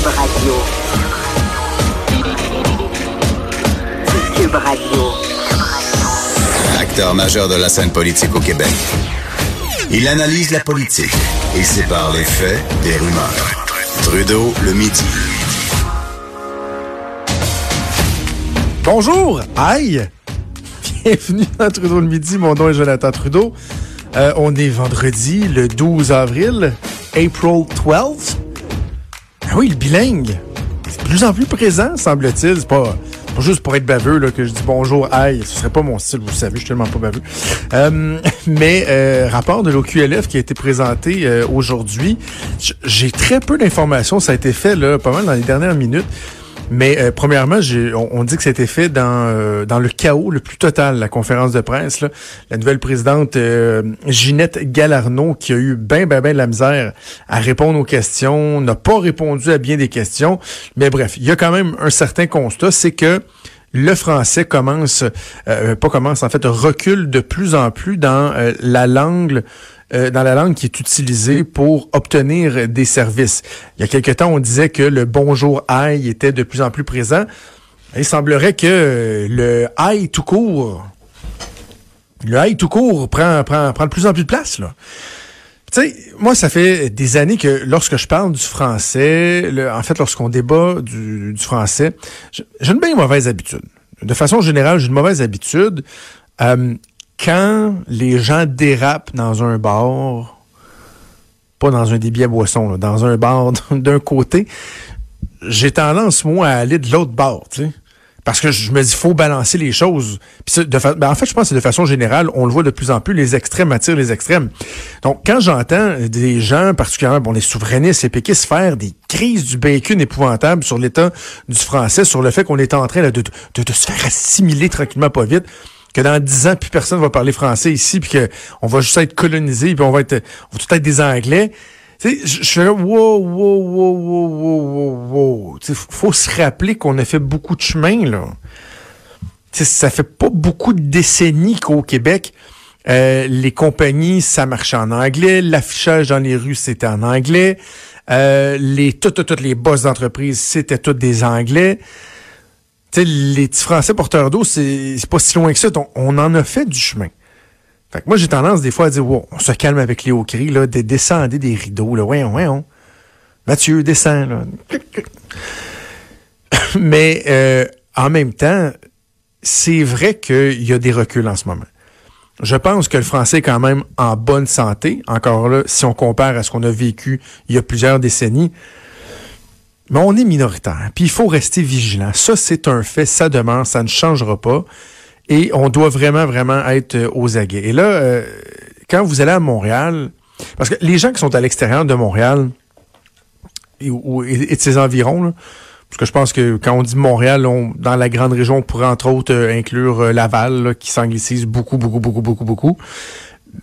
Cube Radio. Cube Radio. Acteur majeur de la scène politique au Québec. Il analyse la politique et sépare les faits des rumeurs. Trudeau le midi. Bonjour, aïe! Bienvenue dans Trudeau le midi, mon nom est Jonathan Trudeau. Euh, on est vendredi, le 12 avril, April 12 Ah oui, le bilingue. C'est de plus en plus présent, semble-t-il. C'est pas, pas juste pour être baveux là, que je dis bonjour, aïe. Ce serait pas mon style, vous savez, je suis tellement pas baveux. Euh, mais euh, rapport de l'OQLF qui a été présenté euh, aujourd'hui, j'ai très peu d'informations. Ça a été fait là, pas mal dans les dernières minutes. Mais euh, premièrement, on, on dit que c'était fait dans euh, dans le chaos le plus total, la conférence de presse. Là. La nouvelle présidente euh, Ginette Galarno, qui a eu ben ben ben de la misère à répondre aux questions, n'a pas répondu à bien des questions. Mais bref, il y a quand même un certain constat, c'est que le français commence, euh, pas commence, en fait, recule de plus en plus dans euh, la langue euh, dans la langue qui est utilisée pour obtenir des services. Il y a quelque temps, on disait que le bonjour aïe était de plus en plus présent. Il semblerait que euh, le aïe tout court, le aïe tout court prend, prend, prend de plus en plus de place, là. Tu sais, moi, ça fait des années que lorsque je parle du français, le- en fait, lorsqu'on débat du, du français, j'ai j'ai une bien mauvaise habitude. De façon générale, j'ai une mauvaise habitude. Euh, quand les gens dérapent dans un bar, pas dans un débit à boisson, dans un bar d'un côté, j'ai tendance, moi, à aller de l'autre bord. Parce que je me dis, faut balancer les choses. Ben, en fait, je pense que de façon générale, on le voit de plus en plus, les extrêmes attirent les extrêmes. Donc, quand j'entends des gens, particulièrement les souverainistes, les péquistes, faire des crises du bacon épouvantables sur l'état du français, sur le fait qu'on est en train de se faire assimiler tranquillement pas vite, que dans dix ans, plus personne va parler français ici, puis qu'on va juste être colonisé, puis on va être, on va tout être des Anglais. Tu sais, je suis là, wow, wow, wow, wow, wow, wow. Tu sais, faut se rappeler qu'on a fait beaucoup de chemin, là. Tu sais, ça fait pas beaucoup de décennies qu'au Québec, euh, les compagnies, ça marchait en anglais, l'affichage dans les rues, c'était en anglais, euh, les toutes, toutes, toutes les boss d'entreprise, c'était toutes des anglais. Tu sais, les petits Français porteurs d'eau, c'est pas si loin que ça. On en a fait du chemin. Fait que moi, j'ai tendance des fois à dire, wow, on se calme avec les hauts cris, là, de descendre des rideaux, là, ouais, ouais, on. Mathieu, descend, là. Mais euh, en même temps, c'est vrai qu'il y a des reculs en ce moment. Je pense que le français est quand même en bonne santé, encore là, si on compare à ce qu'on a vécu il y a plusieurs décennies. Mais on est minoritaire, puis il faut rester vigilant. Ça, c'est un fait, ça demeure, ça ne changera pas. Et on doit vraiment, vraiment être euh, aux aguets. Et là, euh, quand vous allez à Montréal, parce que les gens qui sont à l'extérieur de Montréal et, de ses environs, là, parce que je pense que quand on dit Montréal, on- dans la grande région, on pourrait entre autres euh, inclure euh, Laval, là, qui s'anglicise beaucoup, beaucoup, beaucoup, beaucoup, beaucoup.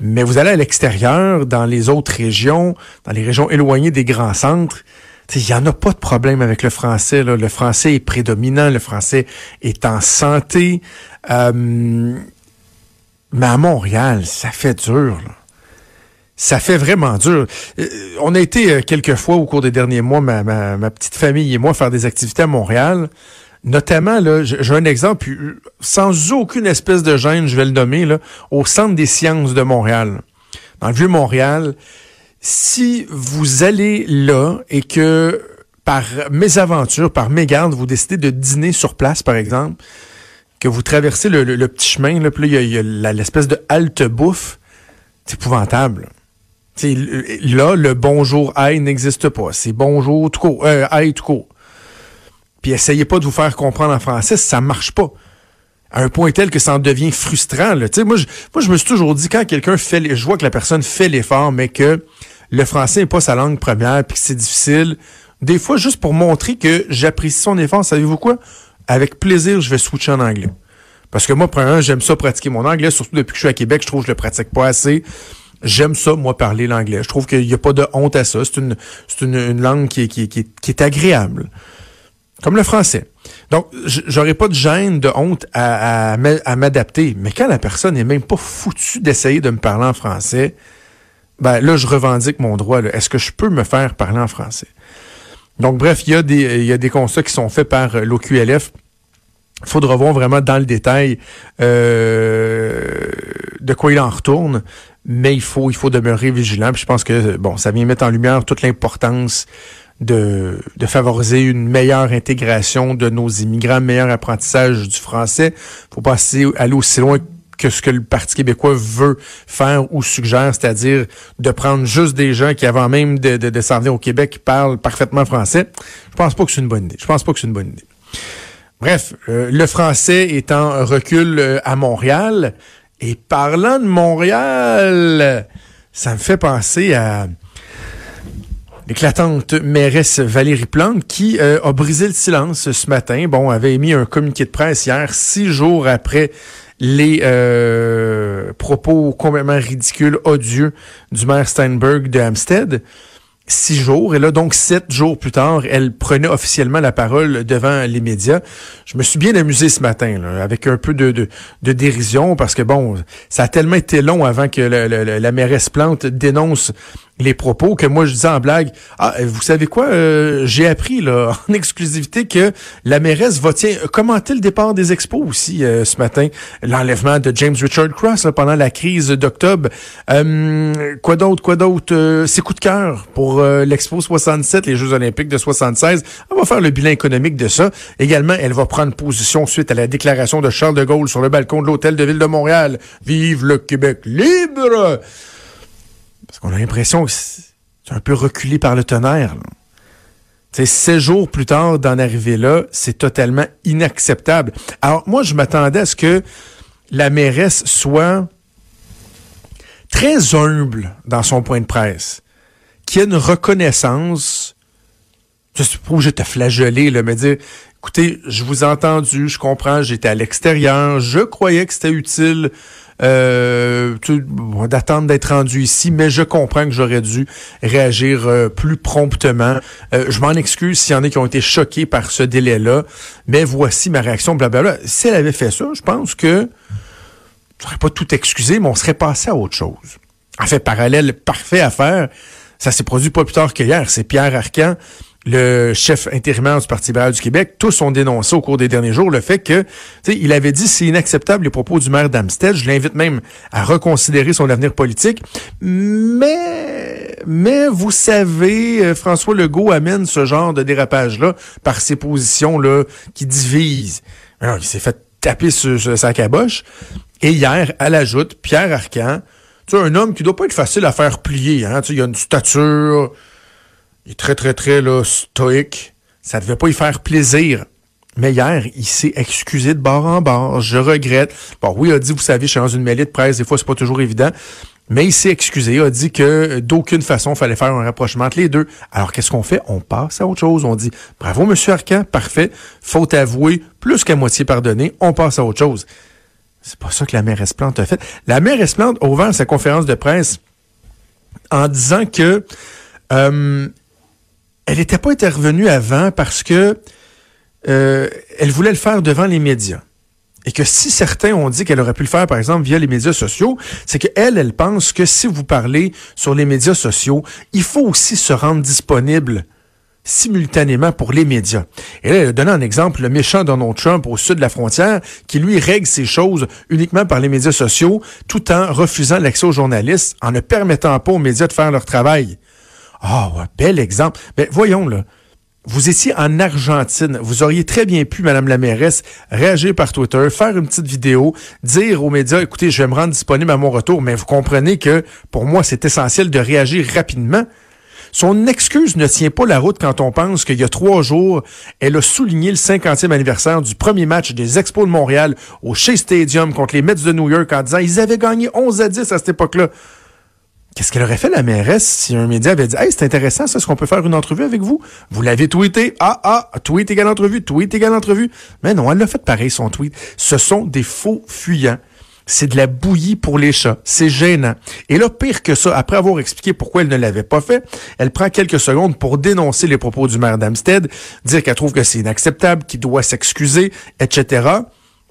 Mais vous allez à l'extérieur, dans les autres régions, dans les régions éloignées des grands centres, il n'y en a pas de problème avec le français. Là. Le français est prédominant, le français est en santé. Euh, mais à Montréal, ça fait dur. Là. Ça fait vraiment dur. Euh, on a été euh, quelques fois au cours des derniers mois, ma, ma, ma petite famille et moi, faire des activités à Montréal. Notamment, là, j'ai un exemple, euh, sans aucune espèce de gêne, je vais le nommer, là, au Centre des sciences de Montréal. Dans le Vieux-Montréal, si vous allez là et que par mésaventure, par mégarde, vous décidez de dîner sur place, par exemple, que vous traversez le, petit chemin, là, puis là, il y a- l'espèce de halte bouffe, c'est épouvantable. Là, le bonjour aïe n'existe pas. C'est bonjour tout court, euh, aïe. Puis essayez pas de vous faire comprendre en français, ça marche pas. À un point tel que ça en devient frustrant. Là. Moi, je, moi, je me suis toujours dit, quand quelqu'un fait, je vois que la personne fait l'effort, mais que le français n'est pas sa langue première, puis que c'est difficile, des fois, juste pour montrer que j'apprécie son effort, savez-vous quoi? Avec plaisir, je vais switcher en anglais. Parce que moi, premièrement, j'aime ça pratiquer mon anglais, surtout depuis que je suis à Québec, je trouve que je le pratique pas assez. J'aime ça, moi, parler l'anglais. Je trouve qu'il n'y a pas de honte à ça. C'est une, c'est une, langue qui est, qui, agréable. Comme le français. Donc, j'aurais pas de gêne, de honte à, à, à m'adapter. Mais quand la personne est même pas foutue d'essayer de me parler en français, ben là, je revendique mon droit. Est-ce que je peux me faire parler en français? Donc, bref, il y, a des, il y a des constats qui sont faits par l'OQLF. Il faudra voir vraiment dans le détail euh, de quoi il en retourne, mais il faut, il faut demeurer vigilant. Puis je pense que bon, ça vient mettre en lumière toute l'importance de, de favoriser une meilleure intégration de nos immigrants, meilleur apprentissage du français. faut pas aller aussi loin que ce que le Parti québécois veut faire ou suggère, c'est-à-dire de prendre juste des gens qui, avant même de, de, s'en venir au Québec, parlent parfaitement français. Je pense pas que c'est une bonne idée. Je pense pas que c'est une bonne idée. Bref, euh, le français est en recul euh, à Montréal. Et parlant de Montréal, ça me fait penser à l'éclatante mairesse Valérie Plante qui euh, a brisé le silence ce matin. Bon, avait émis un communiqué de presse hier, six jours après les euh, propos complètement ridicules, odieux du maire Steinberg de Hampstead six jours. Et là, donc, sept jours plus tard, elle prenait officiellement la parole devant les médias. Je me suis bien amusé ce matin, avec un peu de, de, de, dérision, parce que, bon, ça a tellement été long avant que la mairesse Plante dénonce les propos que moi je disais en blague. Ah, vous savez quoi? Euh, j'ai appris là, en exclusivité que la mairesse va tiens, commenter le départ des expos aussi euh, ce matin. L'enlèvement de James Richard Cross pendant la crise d'octobre. Euh, quoi d'autre? Quoi d'autre? ses coups de cœur pour l'Expo 67, les Jeux olympiques de 76. On va faire le bilan économique de ça. Également, elle va prendre position suite à la déclaration de Charles de Gaulle sur le balcon de l'hôtel de ville de Montréal. Vive le Québec libre! Parce qu'on a l'impression que c'est un peu reculé par le tonnerre. C'est sept jours plus tard d'en arriver là, c'est totalement inacceptable. Alors moi, je m'attendais à ce que la mairesse soit très humble dans son point de presse, qu'il y ait une reconnaissance. Je suis pas obligé de te flageller, là, mais dire, écoutez, je vous ai entendu, je comprends, j'étais à l'extérieur, je croyais que c'était utile euh, d'attendre d'être rendu ici, mais je comprends que j'aurais dû réagir euh, plus promptement. Euh, je m'en excuse s'il y en a qui ont été choqués par ce délai-là, mais voici ma réaction, blablabla. Si elle avait fait ça, je pense que je n'aurais pas tout excusé, mais on serait passé à autre chose. En fait, parallèle parfait à faire, ça s'est produit pas plus tard qu'hier. C'est Pierre Arcan le chef intérimaire du Parti libéral du Québec, tous ont dénoncé au cours des derniers jours le fait que, il avait dit c'est inacceptable les propos du maire d'Amstead. Je l'invite même à reconsidérer son avenir politique. Mais, mais vous savez, euh, François Legault amène ce genre de dérapage-là par ses positions-là qui divisent. Alors, il s'est fait taper sur, sa caboche. Et hier, elle ajoute, Pierre Arcan, tu un homme qui doit pas être facile à faire plier. Hein? Il a une stature, il est très, très, très là, stoïque. Ça devait pas y faire plaisir. Mais hier, il s'est excusé de bord en bord. Je regrette. Bon, oui, il a dit, vous savez, je suis dans une mêlée de presse, des fois, c'est pas toujours évident. Mais il s'est excusé, il a dit que d'aucune façon, il fallait faire un rapprochement entre les deux. Alors, qu'est-ce qu'on fait? On passe à autre chose. On dit, bravo, monsieur Arcan, parfait. Faute avouée, plus qu'à moitié pardonnée, on passe à autre chose. C'est pas ça que la maire Esplante a fait. La maire Esplante a ouvert sa conférence de presse en disant que euh, elle n'était pas intervenue avant parce que euh, elle voulait le faire devant les médias. Et que si certains ont dit qu'elle aurait pu le faire, par exemple, via les médias sociaux, c'est qu'elle, elle pense que si vous parlez sur les médias sociaux, il faut aussi se rendre disponible simultanément pour les médias. Et là, elle a donné un exemple, le méchant Donald Trump au sud de la frontière, qui lui règle ces choses uniquement par les médias sociaux, tout en refusant l'accès aux journalistes, en ne permettant pas aux médias de faire leur travail. Ah, ouais, bel exemple. Mais voyons, là. Vous étiez en Argentine. Vous auriez très bien pu, Madame la mairesse, réagir par Twitter, faire une petite vidéo, dire aux médias, écoutez, je vais me rendre disponible à mon retour, mais vous comprenez que pour moi, c'est essentiel de réagir rapidement. Son excuse ne tient pas la route quand on pense qu'il y a trois jours, elle a souligné le 50e anniversaire du premier match des Expos de Montréal au Shea Stadium contre les Mets de New York en disant ils avaient gagné 11 à 10 à cette époque-là. Qu'est-ce qu'elle aurait fait, la mairesse, si un média avait dit Hey, c'est intéressant, ça, est-ce qu'on peut faire une entrevue avec vous? Vous l'avez tweeté. Ah, ah, tweet égale entrevue, tweet égale entrevue. Mais non, elle l'a fait pareil, son tweet. Ce sont des faux fuyants. C'est de la bouillie pour les chats. C'est gênant. Et là, pire que ça, après avoir expliqué pourquoi elle ne l'avait pas fait, elle prend quelques secondes pour dénoncer les propos du maire d'Amstead, dire qu'elle trouve que c'est inacceptable, qu'il doit s'excuser, etc.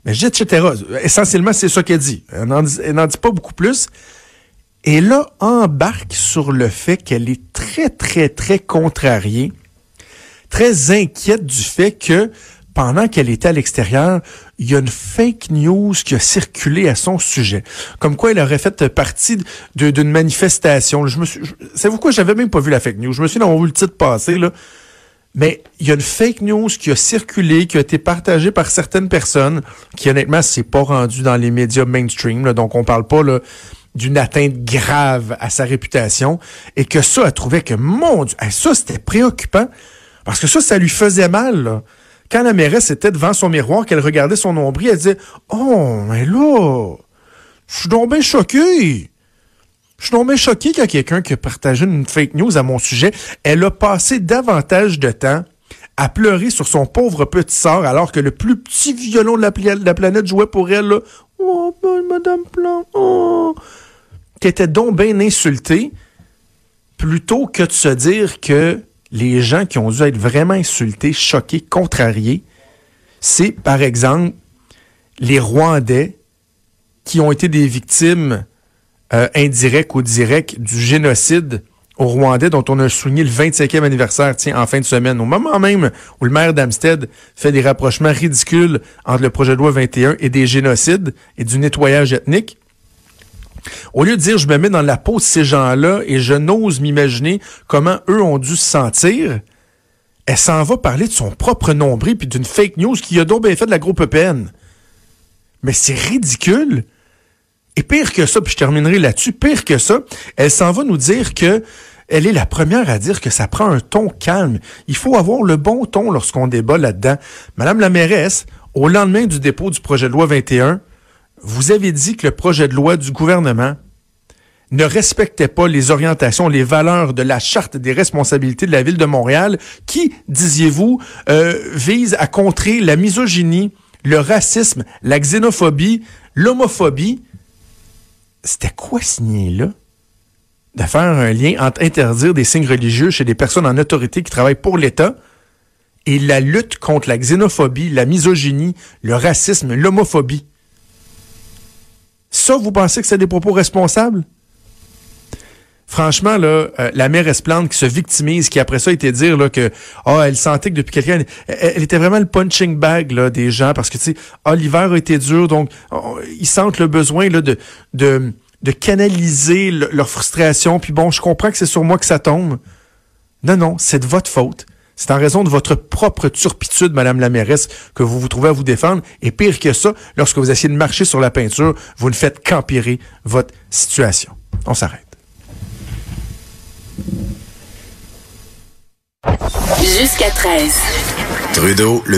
Mais je etc. Essentiellement, c'est ça qu'elle dit. Elle n'en dit pas beaucoup plus. Et là, embarque sur le fait qu'elle est très, très, très contrariée, très inquiète du fait que pendant qu'elle était à l'extérieur, il y a une fake news qui a circulé à son sujet. Comme quoi elle aurait fait partie d'une manifestation. Je me suis, savez-vous quoi, j'avais même pas vu la fake news. Je me suis dans vu le titre passer, là. Mais il y a une fake news qui a circulé, qui a été partagée par certaines personnes, qui honnêtement s'est pas rendue dans les médias mainstream. donc on parle pas là, d'une atteinte grave à sa réputation, et que ça a trouvé que mon Dieu, ça c'était préoccupant, parce que ça, ça lui faisait mal. Quand la mairesse était devant son miroir, qu'elle regardait son nombril, elle disait Oh, mais là, je suis donc bien choqué. Je suis donc bien choqué quelqu'un qui a partagé une fake news à mon sujet. Elle a passé davantage de temps à pleurer sur son pauvre petit sort alors que le plus petit violon de la, planète jouait pour elle. Oh, Madame Plan, oh. Qui était donc bien insultée plutôt que de se dire que les gens qui ont dû être vraiment insultés, choqués, contrariés, c'est par exemple les Rwandais qui ont été des victimes euh, indirectes ou directes du génocide au Rwandais dont on a souligné le 25e anniversaire tiens, en fin de semaine, au moment même où le maire d'Amstead fait des rapprochements ridicules entre le projet de loi 21 et des génocides et du nettoyage ethnique. Au lieu de dire je me mets dans la peau de ces gens-là et je n'ose m'imaginer comment eux ont dû se sentir, elle s'en va parler de son propre nombril puis d'une fake news qui a donc bien fait de la groupe EPN. Mais c'est ridicule. Et pire que ça, puis je terminerai là-dessus, pire que ça, elle s'en va nous dire que elle est la première à dire que ça prend un ton calme. Il faut avoir le bon ton lorsqu'on débat là-dedans. Madame la mairesse, au lendemain du dépôt du projet de loi 21, vous avez dit que le projet de loi du gouvernement ne respectait pas les orientations, les valeurs de la charte des responsabilités de la ville de Montréal, qui, disiez-vous, euh, vise à contrer la misogynie, le racisme, la xénophobie, l'homophobie. C'était quoi signer-là? De faire un lien entre interdire des signes religieux chez des personnes en autorité qui travaillent pour l'État et la lutte contre la xénophobie, la misogynie, le racisme, l'homophobie. Ça, vous pensez que c'est des propos responsables? Franchement, là, euh, la mère Esplante qui se victimise, qui après ça était dire là, que oh, elle sentait que depuis quelqu'un, elle, était vraiment le punching bag là, des gens parce que tu sais, oh, l'hiver a été dur, donc ils sentent le besoin là, de, de, de canaliser leur frustration. Puis bon, je comprends que c'est sur moi que ça tombe. Non, non, c'est de votre faute. C'est en raison de votre propre turpitude, Madame la mairesse, que vous vous trouvez à vous défendre. Et pire que ça, lorsque vous essayez de marcher sur la peinture, vous ne faites qu'empirer votre situation. On s'arrête. Jusqu'à 13. Trudeau, le